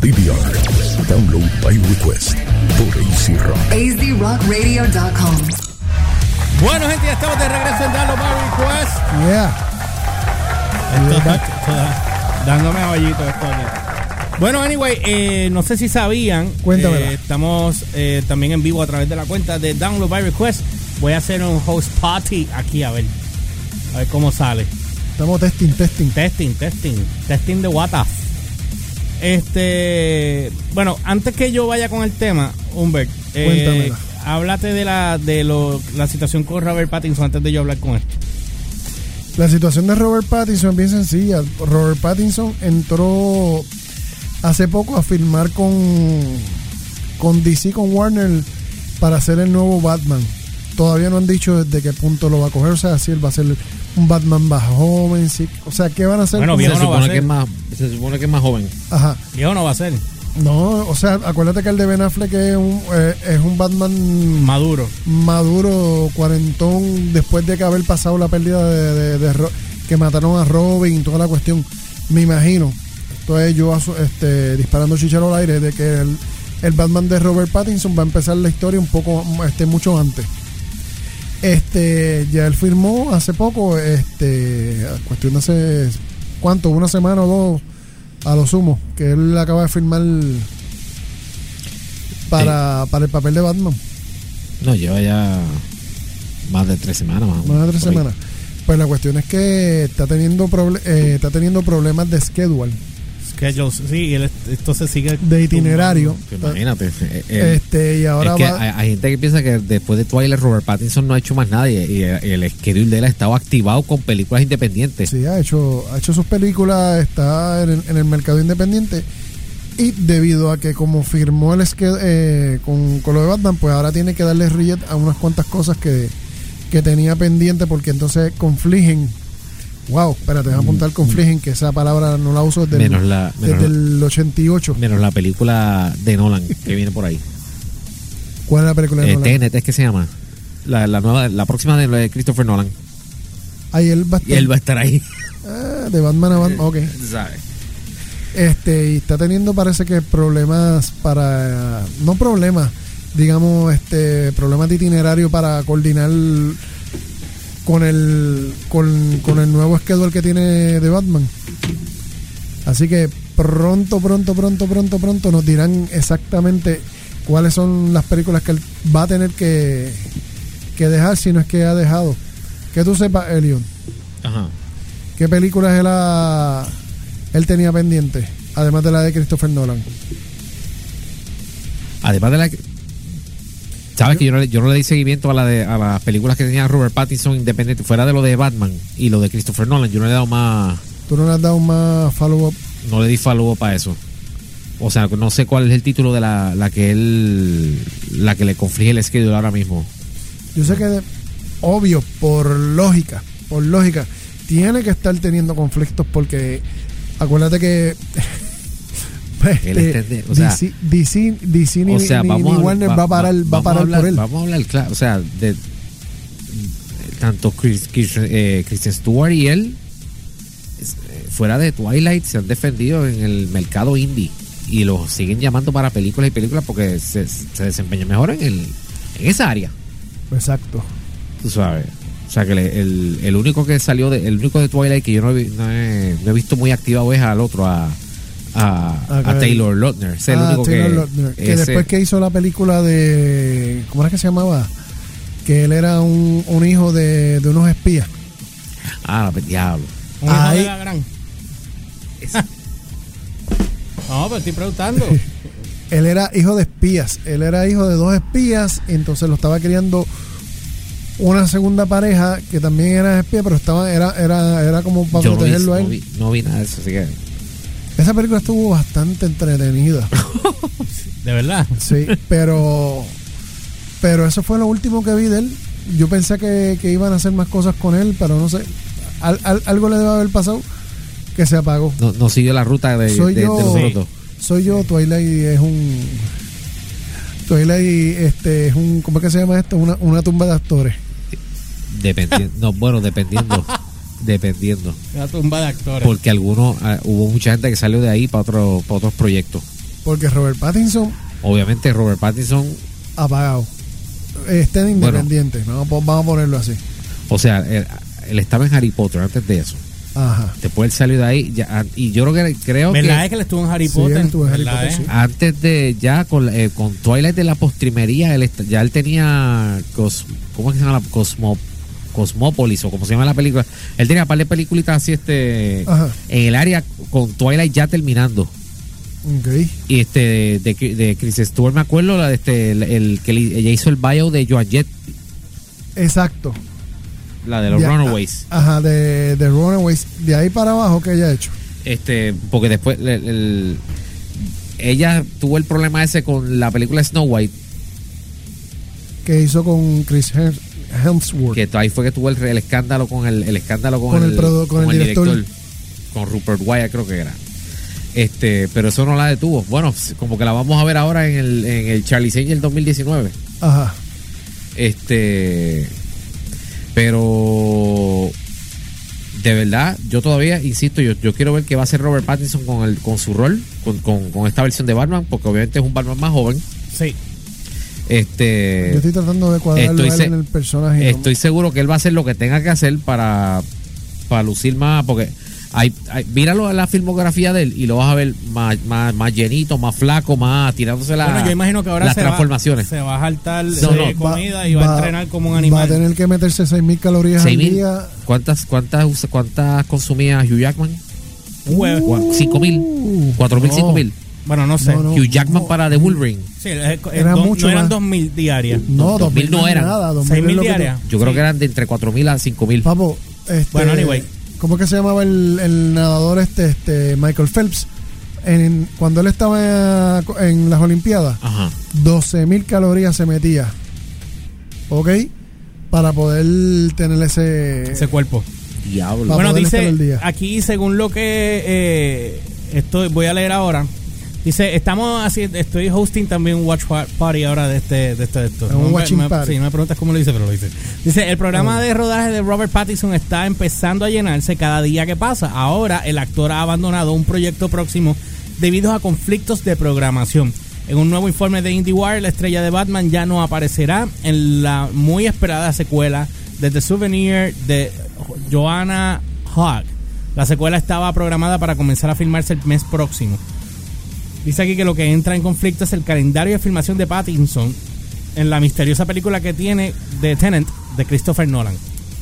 DVR. Download by request por AC Rock. AZRockRadio.com. Bueno, gente, ya estamos de regreso en Dalo by Request. Yeah. Esto- esto- dándome aballito esto aquí. Bueno, anyway, eh, no sé si sabían. Cuéntamela. eh, estamos eh, también en vivo a través de la cuenta de Download by Request. Voy a hacer un host party aquí, a ver. A ver cómo sale. Estamos testing, testing. Testing, testing, testing de WhatsApp. Este, bueno, antes que yo vaya con el tema, Humbert, eh, háblate de la de lo, la situación con Robert Pattinson antes de yo hablar con él. La situación de Robert Pattinson es bien sencilla. Robert Pattinson entró hace poco a filmar con, con DC, con Warner, para hacer el nuevo Batman. Todavía no han dicho desde qué punto lo va a coger. O sea, si él va a ser un Batman más joven. Si, o sea, ¿qué van a hacer? Bueno, viejo se, no va a supone ser. que es más, se supone que es más joven. Ajá. Viejo no va a ser No, o sea, acuérdate que el de Ben Affleck es un, eh, es un Batman maduro. maduro, cuarentón, después de que haber pasado la pérdida de, de- de Ro- que mataron a Robin y toda la cuestión. Me imagino, esto es yo este, disparando chicharo al aire, de que el, el Batman de Robert Pattinson va a empezar la historia un poco, este, mucho antes. Este, ya él firmó hace poco, este, cuestión de hace, ¿cuánto? Una semana o dos, a lo sumo, que él acaba de firmar para, para el papel de Batman. No, lleva ya más de tres semanas. Más, Más de tres semanas. Pues la cuestión es que está teniendo eh, está teniendo problemas de schedule, Schedules, sí, él, esto se sigue. de itinerario. Imagínate. eh, eh, Este, y ahora es que va. hay, hay gente que piensa que después de Twilight Robert Pattinson no ha hecho más nada y, y el schedule de él ha estado activado con películas independientes. Sí, ha hecho, ha hecho sus películas, está en el, en el mercado independiente. Y debido a que como firmó el schedule eh, con, con lo de Batman, pues ahora tiene que darle rejet a unas cuantas cosas que, que tenía pendiente porque entonces confligen. Wow, espérate, déjame apuntar confligen, que esa palabra no la uso desde, el, la- desde menos- el 88. Menos la película de Nolan que viene por ahí. ¿Cuál es la película de Eh, Nolan? Tenet es que se llama. La, la nueva, la próxima de, Christopher Nolan. Ahí él va a Y él va a estar ahí. Ah, de Batman a Batman, ok. ¿Sabes? Este, y está teniendo parece que problemas para, no problemas, digamos, este, problemas de itinerario para coordinar con el, con, con el nuevo schedule que tiene de Batman. Así que pronto, pronto, pronto, pronto, pronto nos dirán exactamente cuáles son las películas que él va a tener que, que dejar si no es que ha dejado. Que tú sepas, Elion. Ajá. ¿Qué películas él, ha- él tenía pendiente? Además de la de Christopher Nolan. Además de la. Sabes que yo no, le, yo no le di seguimiento a, la de, a las películas que tenía Robert Pattinson independiente, fuera de lo de Batman y lo de Christopher Nolan. Yo no le he dado más. ¿Tú no le has dado más follow-up? No le di follow para eso. O sea, no sé cuál es el título de la, la que él. La que le conflige el schedule ahora mismo. Yo sé que, de- obvio, por lógica, por lógica, tiene que estar teniendo conflictos porque acuérdate que Él este, entende- o sea- DC, DC, DC ni, o sea, ni- vamos ni a, Warner va, a parar, va a vamos parar hablar, por él. Vamos a hablar claro. O sea, de. Tanto Chris, Chris- eh, Kristen Stewart y él, eh, fuera de Twilight, se han defendido en el mercado indie. Y los siguen llamando para películas y películas porque se, se desempeña mejor en, el, en esa área. Exacto. Tú sabes. O sea, que le- el, el único que salió, de, el único de Twilight que yo no he, vi- no he, no he visto muy activado es al otro, a, a, Taylor Lautner. Es el Ah, único Taylor que. Lautner, que ese- después que hizo la película de. ¿Cómo era que se llamaba? Que él era un, un hijo de, de unos espías. Ah, diablo. Un hijo de la gran. no, pero estoy preguntando. Él era hijo de espías. Él era hijo de dos espías. Y entonces lo estaba criando una segunda pareja que también era espía, pero estaba era era era como para Yo no vi, protegerlo a no, él. vi, no vi nada de eso, así que. Esa película estuvo bastante entretenida. De verdad. Sí, pero pero eso fue lo último que vi de él. Yo pensé que, que iban a hacer más cosas con él, pero no sé. Al- al- algo le debe haber pasado que se apagó. No, no siguió la ruta de, Soy de- de yo. los Sí. otros dos. Soy yo, Twilight es un. Twilight este, es un. ¿Cómo es que se llama esto? Una, una tumba de actores. Dependiendo. no, bueno, dependiendo. dependiendo. Una tumba de actores. Porque algunos. ah, hubo mucha gente que salió de ahí para otro, para otros proyectos. Porque Robert Pattinson Obviamente Robert Pattinson, apagado. Está en Bueno. independiente, ¿no? Vamos a ponerlo así. o sea, él, él estaba en Harry Potter antes de eso. Ajá. Después él salió de ahí ya- y yo creo que creo que ¿Verdad es que él estuvo en Harry Sí, Potter? él estuvo en Harry ¿Verdad, Potter, eh? sí. antes de ya con, eh, con Twilight de la postrimería, él ya él tenía cos- ¿cómo es que se llama? la Cosmo, Cosmópolis o como se llama la película. Él tenía un par de películas así este Ajá. en el área con Twilight ya terminando. Ok. Y este de, de, de Chris Stewart me acuerdo la de este el, el que le- ella hizo el bio de Joan Jett, Exacto. la de los Ya, Runaways. Ajá, de, de Runaways. De ahí para abajo, ¿qué ella ha hecho? Este, porque después el- el- ella tuvo el problema ese con la película Snow White, Que hizo con Chris Hem- Hemsworth. que ahí fue que tuvo el, el escándalo con el, el escándalo con, Con el produ- con el director. con Rupert Wyatt creo que era. Este, pero eso no la detuvo. Bueno, como que la vamos a ver ahora en el, en el Charlie Angel 2019. Ajá. Este, pero de verdad, yo todavía insisto, yo, yo quiero ver qué va a hacer Robert Pattinson con el, con su rol, con, con, con esta versión de Batman, porque obviamente es un Batman más joven. Sí. Este, Yo estoy tratando de cuadrarlo estoy, en el personaje. Estoy seguro que él va a hacer lo que tenga que hacer para, para lucir más, porque hay, hay, la filmografía de él y lo vas a ver más, más, más llenito, más flaco, más tirándose la, bueno, las transformaciones. Se va a saltar comida y va, a entrenar como un animal. Va a tener que meterse 6.000 calorías 6, al día. ¿Cuántas, cuántas, cuántas consumía Hugh Jackman? Uh, 5.000, 4.000, 5.000. Bueno, no sé. No, no. Hugh Jackman para The Wolverine. Sí, es- es- Era do- mucho no eran más. 2.000 diarias. No, No, 2.000 no no eran. Nada, 2.000 6.000 es lo que te- diarias. Yo creo que eran de entre cuatro mil a cinco mil. Papo, este, Bueno, anyway. ¿Cómo es que se llamaba el, el nadador este, este Michael Phelps? En, cuando él estaba en las Olimpiadas, Ajá. 12.000 calorías se metía. ¿Ok? Para poder tener ese... Ese cuerpo. Diablo. Bueno, dice aquí, según lo que eh, estoy, voy a leer ahora, dice, estamos haciendo, estoy hosting también un watch pa- party ahora de este, de este, de esto. Un me- party. Sí, me preguntas cómo lo dice, pero lo dice. Dice, el programa Oh. de rodaje de Robert Pattinson está empezando a llenarse cada día que pasa. Ahora el actor ha abandonado un proyecto próximo debido a conflictos de programación. En un nuevo informe de IndieWire, la estrella de Batman ya no aparecerá en la muy esperada secuela de The Souvenir de Joanna Hogg. La secuela estaba programada para comenzar a filmarse el mes próximo. Dice aquí que lo que entra en conflicto es el calendario de filmación de Pattinson en la misteriosa película que tiene de Tenant de Christopher Nolan.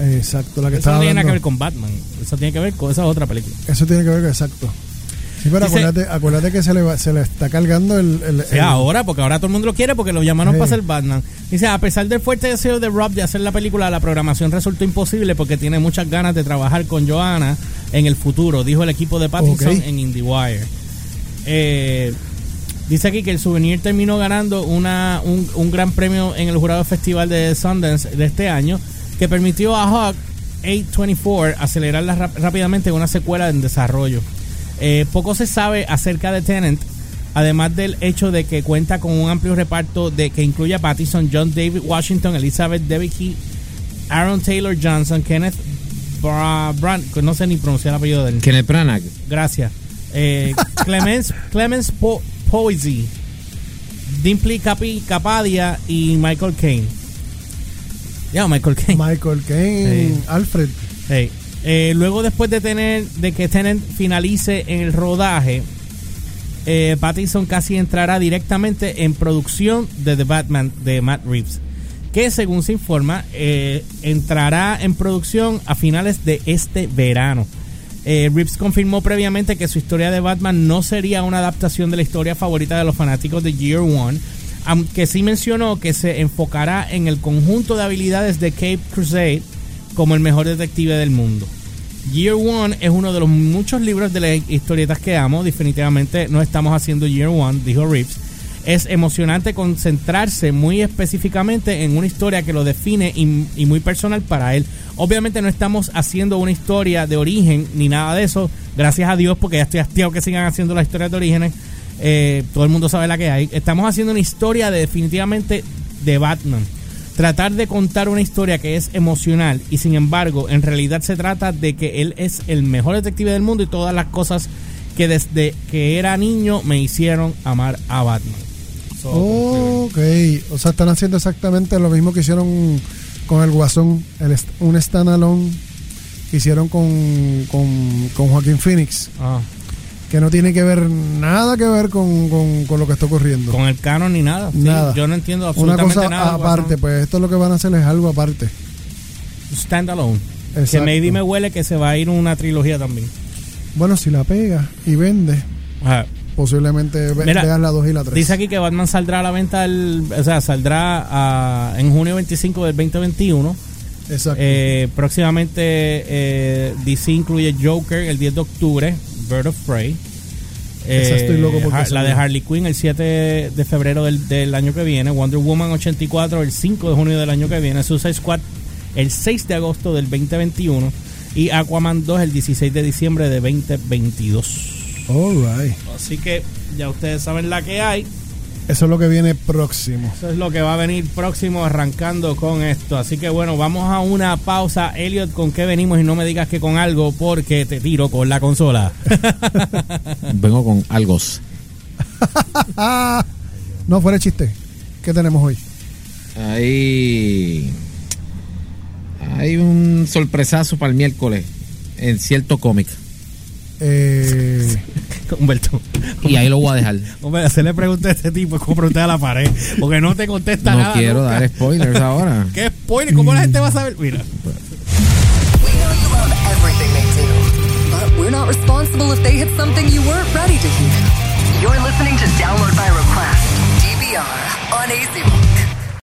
Exacto, la que Eso no tiene nada que ver con Batman. Eso tiene que ver con esa otra película. Eso tiene que ver con exacto. Sí, pero Dice- acuérdate, acuérdate que se le, va- se le está cargando el... el- ahora, porque ahora todo el mundo lo quiere porque lo llamaron para hacer Batman. Dice, a pesar del fuerte deseo de Rob de hacer la película, la programación resultó imposible porque tiene muchas ganas de trabajar con Joanna en el futuro, dijo el equipo de Pattinson en IndieWire. Eh, dice aquí que el souvenir terminó ganando una, un, un gran premio en el jurado festival de Sundance de este año que permitió a Hawk 824 acelerarla rápidamente en una secuela en desarrollo. Eh, poco se sabe acerca de Tenant, además del hecho de que cuenta con un amplio reparto de que incluye a Pattinson, John David Washington, Elizabeth Debicki, Aaron Taylor Johnson, Kenneth Bra Brand, que no sé ni pronunciar el apellido de él. Kenneth Branagh. Gracias. Eh, Clemens, Clemens Po- Poesy, Dimply Capi, Capadia y Michael Caine. Ya, Michael Caine. Michael Sí. Alfred. Hey, eh, luego después de tener de que Tenant finalice en el rodaje, eh, Pattinson casi entrará directamente en producción de The Batman de Matt Reeves, que según se informa eh, entrará en producción a finales de este verano. Eh, Reeves confirmó previamente que su historia de Batman no sería una adaptación de la historia favorita de los fanáticos de Year One, aunque sí mencionó que se enfocará en el conjunto de habilidades de Cape Crusade como el mejor detective del mundo. Year One es uno de los muchos libros de las historietas que amo. Definitivamente no estamos haciendo Year One, dijo Reeves. Es emocionante concentrarse muy específicamente en una historia que lo define y, muy personal para él. Obviamente no estamos haciendo una historia de origen ni nada de eso. Gracias a Dios porque ya estoy hastiado que sigan haciendo las historias de orígenes. Eh, todo el mundo sabe la que hay. Estamos haciendo una historia de, definitivamente de Batman tratar de contar una historia que es emocional y sin embargo en realidad se trata de que él es el mejor detective del mundo y todas las cosas que desde que era niño me hicieron amar a Batman. So, Ok, o sea, están haciendo exactamente lo mismo que hicieron con el Guasón, el un standalone que hicieron con, con, con Joaquín Phoenix, ah, que no tiene que ver nada que ver con, con- con lo que está ocurriendo. con el canon ni nada. Sí, Nada. yo no entiendo Una absolutamente cosa nada. aparte, pues esto lo que van a hacer es algo aparte. Standalone. Que maybe me huele que se va a ir una trilogía también. Bueno, si la pega y vende, Ajá. Posiblemente ve- Mira, vean la 2 y la 3. Dice aquí que Batman saldrá a la venta, el- o sea, saldrá ah, en junio 25 del 2021. Exacto. Eh, próximamente eh, DC incluye Joker el 10 de octubre, Bird of Prey. Esa estoy loco la de. Harley Quinn el 7 de febrero del, del año que viene, Wonder Woman 84 el 5 de junio del año que viene, Suicide Squad el 6 de agosto del 2021 y Aquaman 2 el 16 de diciembre de 2022. All right. Así que ya ustedes saben la que hay. Eso es lo que viene próximo. Eso es lo que va a venir próximo arrancando con esto. Así que bueno, vamos a una pausa. Elliot, ¿con qué venimos? Y no me digas que con algo porque te tiro con la consola. Vengo con algos. no, fuera chiste. ¿Qué tenemos hoy? Hay, hay un sorpresazo para el miércoles en cierto cómic. Eh, Humberto. Y ahí lo voy a dejar. Hombre, se le pregunta a este tipo, es como preguntar a la pared. Porque no te contesta No nada. quiero nunca. dar spoilers ahora. ¿Qué spoiler? ¿Cómo la gente va a saber? Mira. We know you love everything they do, but we're not responsible if they hit something you weren't ready to hear. You're listening to Download by Request, DVR, on Rock.